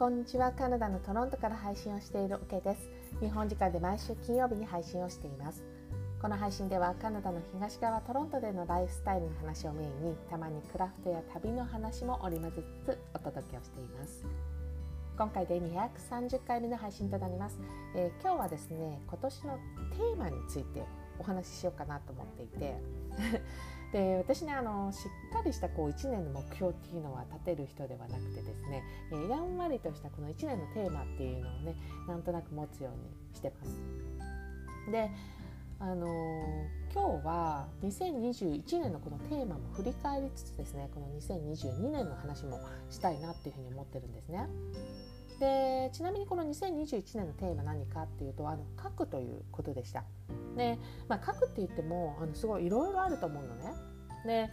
こんにちは。カナダのトロントから配信をしているオケです。日本時間で毎週金曜日に配信をしています。この配信ではカナダの東側トロントでのライフスタイルの話をメインにたまにクラフトや旅の話も織り交ぜつつお届けをしています。今回で230回目の配信となります、えー、今日はですね今年のテーマについてお話ししようかなと思っていて で私ねあのしっかりしたこう1年の目標っていうのは立てる人ではなくてですね、えー、やんわりとしたこの1年のテーマっていうのをねなんとなく持つようにしてます。であのー、今日は2021年のこのテーマも振り返りつつですねこの2022年の話もしたいなっていうふうに思ってるんですね。でちなみにこの2021年のテーマ何かっていうとあの書くということでした。で、まあ、書くって言ってもあのすごいいろいろあると思うのね。で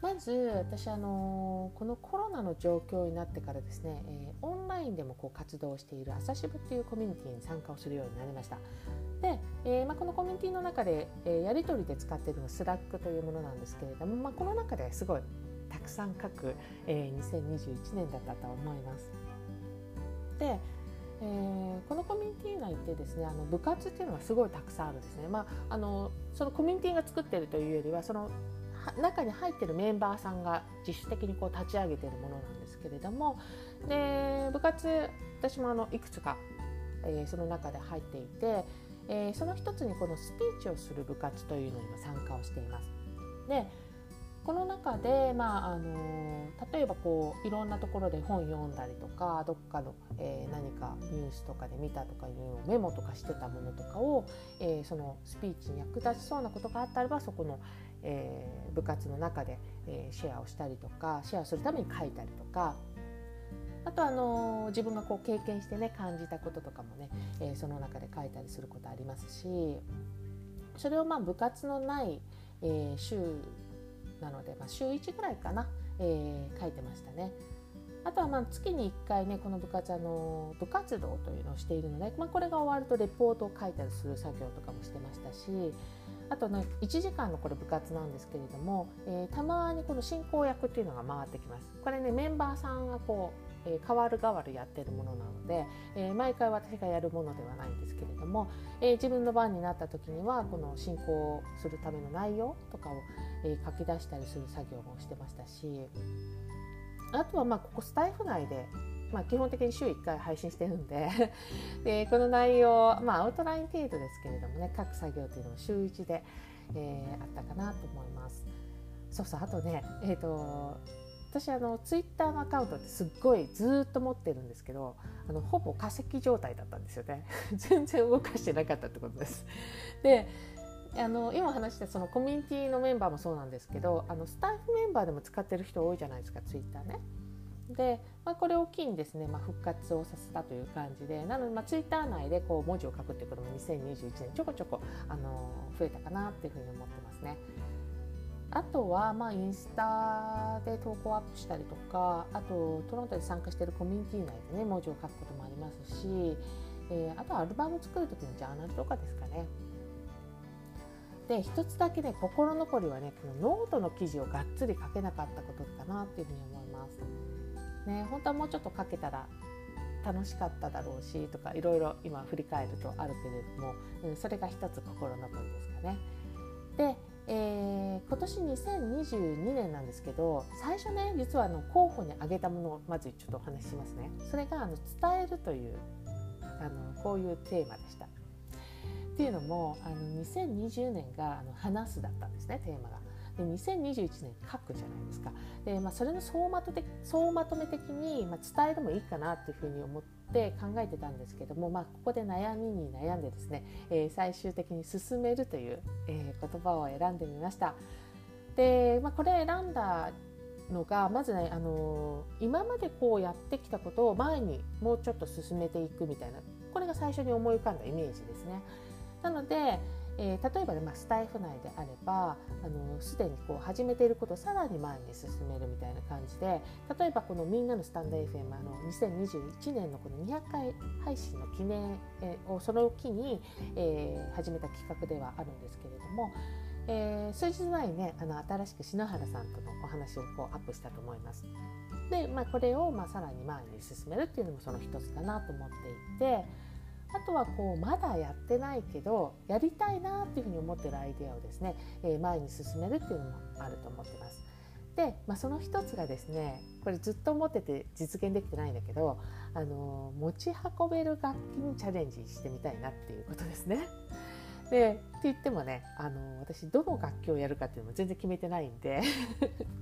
まず私あのこのコロナの状況になってからですね、えー、オンラインでもこう活動している朝渋っていうコミュニティに参加をするようになりましたで、えー、まあ、このコミュニティの中で、えー、やり取りで使っているのスラックというものなんですけれども、まあ、この中ですごいたくさん書く、え2021年だったと思いますで、えー、このコミュニティ内ってですねあの部活っていうのがすごいたくさんあるんですね、まあ、あのそのコミュニティが作ってるというよりはその中に入ってるメンバーさんが自主的にこう立ち上げてるものなんですけれどもで部活私もあのいくつか、えー、その中で入っていて、えー、その一つにこのスピーチをする部活というのにも参加をしています。でこの中で、まあ、あの例えばこういろんなところで本読んだりとかどっかの、えー、何かニュースとかで見たとかいうメモとかしてたものとかを、えー、そのスピーチに役立ちそうなことがあったらばそこの、えー、部活の中で、えシェアをしたりとかシェアするために書いたりとかあとあの自分がこう経験してね感じたこととかもね、えその中で書いたりすることありますしそれをまあ部活のない、え週なので、まあ、週1ぐらいかな、えー、書いてましたね。あとはまあ月に1回ねこの部活あの部活動というのをしているので、まあ、これが終わるとレポートを書いたりする作業とかもしてましたしあとね1時間のこれ部活なんですけれども、えー、たまにこの進行役っていうのが回ってきます。これねメンバーさんがこうえー、変わる変わるやってるものなので、えー、毎回私がやるものではないんですけれども、えー、自分の番になった時にはこの進行するための内容とかを、え書き出したりする作業もしてましたしあとはまあここスタイフ内でまあ、基本的に週1回配信してるんで でこの内容、まあ、アウトライン程度ですけれどもね各作業というのも週1で、えー、あったかなと思います。そうそうあとね、えーと私あのツイッターのアカウントってすっごいずっと持ってるんですけどあのほぼ化石状態だったんですよね 全然動かしてなかったってことです。であの今話したそのコミュニティのメンバーもそうなんですけどあのスタッフメンバーでも使ってる人多いじゃないですかツイッターね。で、まあ、これを機にですね、まあ、復活をさせたという感じでなので、まあ、ツイッター内でこう文字を書くっていうことも2021年ちょこちょこあの増えたかなっていうふうに思ってますね。あとは、まあ、インスタで投稿アップしたりとかあとトロントで参加しているコミュニティ内でね文字を書くこともありますし、えー、あとはアルバム作る時のジャーナルとかですかね。で一つだけね心残りはねこのノートの記事をがっつり書けなかったことかなっていうふうに思います。ね本当はもうちょっと書けたら楽しかっただろうしとかいろいろ今振り返るとあるけれども、うん、それが一つ心残りですかね。でえー、今年2022年なんですけど最初ね実はあの候補に挙げたものをまずちょっとお話ししますね。それがあの伝えるというあのこういうテーマでした。っていうのもあの2020年があの話すだったんですねテーマが。で2021年書くじゃないですかで、まあ、それの総まと的総まとめ的に、まあ、伝えるもいいかなっていうふうに思って考えてたんですけども、まあ、ここで悩みに悩んでですね、えー、最終的に進めるという、えー、言葉を選んでみました。で、まあ、これ選んだのがまずね、あのー、今までこうやってきたことを前にもうちょっと進めていくみたいなこれが最初に思い浮かんだイメージですね。なので、えー、例えばね、まあ、スタイフ内であればすでにこう始めていることをさらに前に進めるみたいな感じで例えばこのみんなのスタンド FM あの2021年のこの200回配信の記念、えー、をその機に、えー、始めた企画ではあるんですけれども、えー、数日前にねあの新しく篠原さんとのお話をこうアップしたと思います。で、まあ、これをまあさらに前に進めるっていうのもその一つかなと思っていてあとはこうまだやってないけどやりたいなっていうふうに思ってるアイデアをですね、えー、前に進めるっていうのもあると思ってます。で、まあ、その一つがですねこれずっと思ってて実現できてないんだけどあの持ち運べる楽器にチャレンジしてみたいなっていうことですね。でって言ってもねあの私どの楽器をやるかっていうのも全然決めてないんで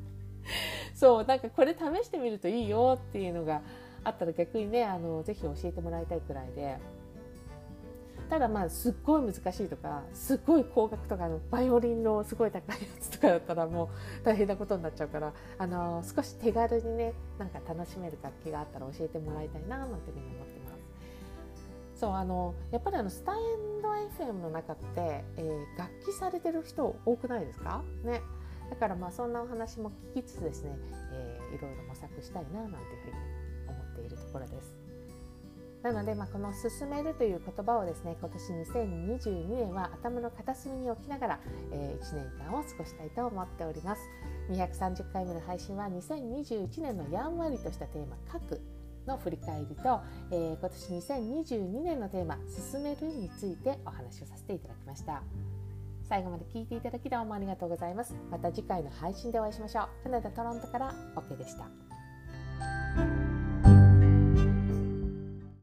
そうなんかこれ試してみるといいよっていうのがあったら逆にねあのぜひ教えてもらいたいくらいでただまあすっごい難しいとかすっごい高額とかのバイオリンのすごい高いやつとかだったらもう大変なことになっちゃうからあの少し手軽にねなんか楽しめる楽器があったら教えてもらいたいななんていうふうに思ってます。そうあのやっぱりあのスタインド FM の中って、えー、楽器されてる人多くないですか？ねだからまあそんなお話も聞きつつですね、えー、いろいろ模索したいななんていうふうに思っているところです。なので、まあ、この「進める」という言葉をですね今年2022年は頭の片隅に置きながら、えー、1年間を過ごしたいと思っております。230回目の配信は2021年のやんわりとしたテーマ「書く」の振り返りと、えー、今年2022年のテーマ「進める」についてお話をさせていただきました。最後まで聞いていただきどうもありがとうございます。また次回の配信でお会いしましょう。カナダ・トロントから OK でした。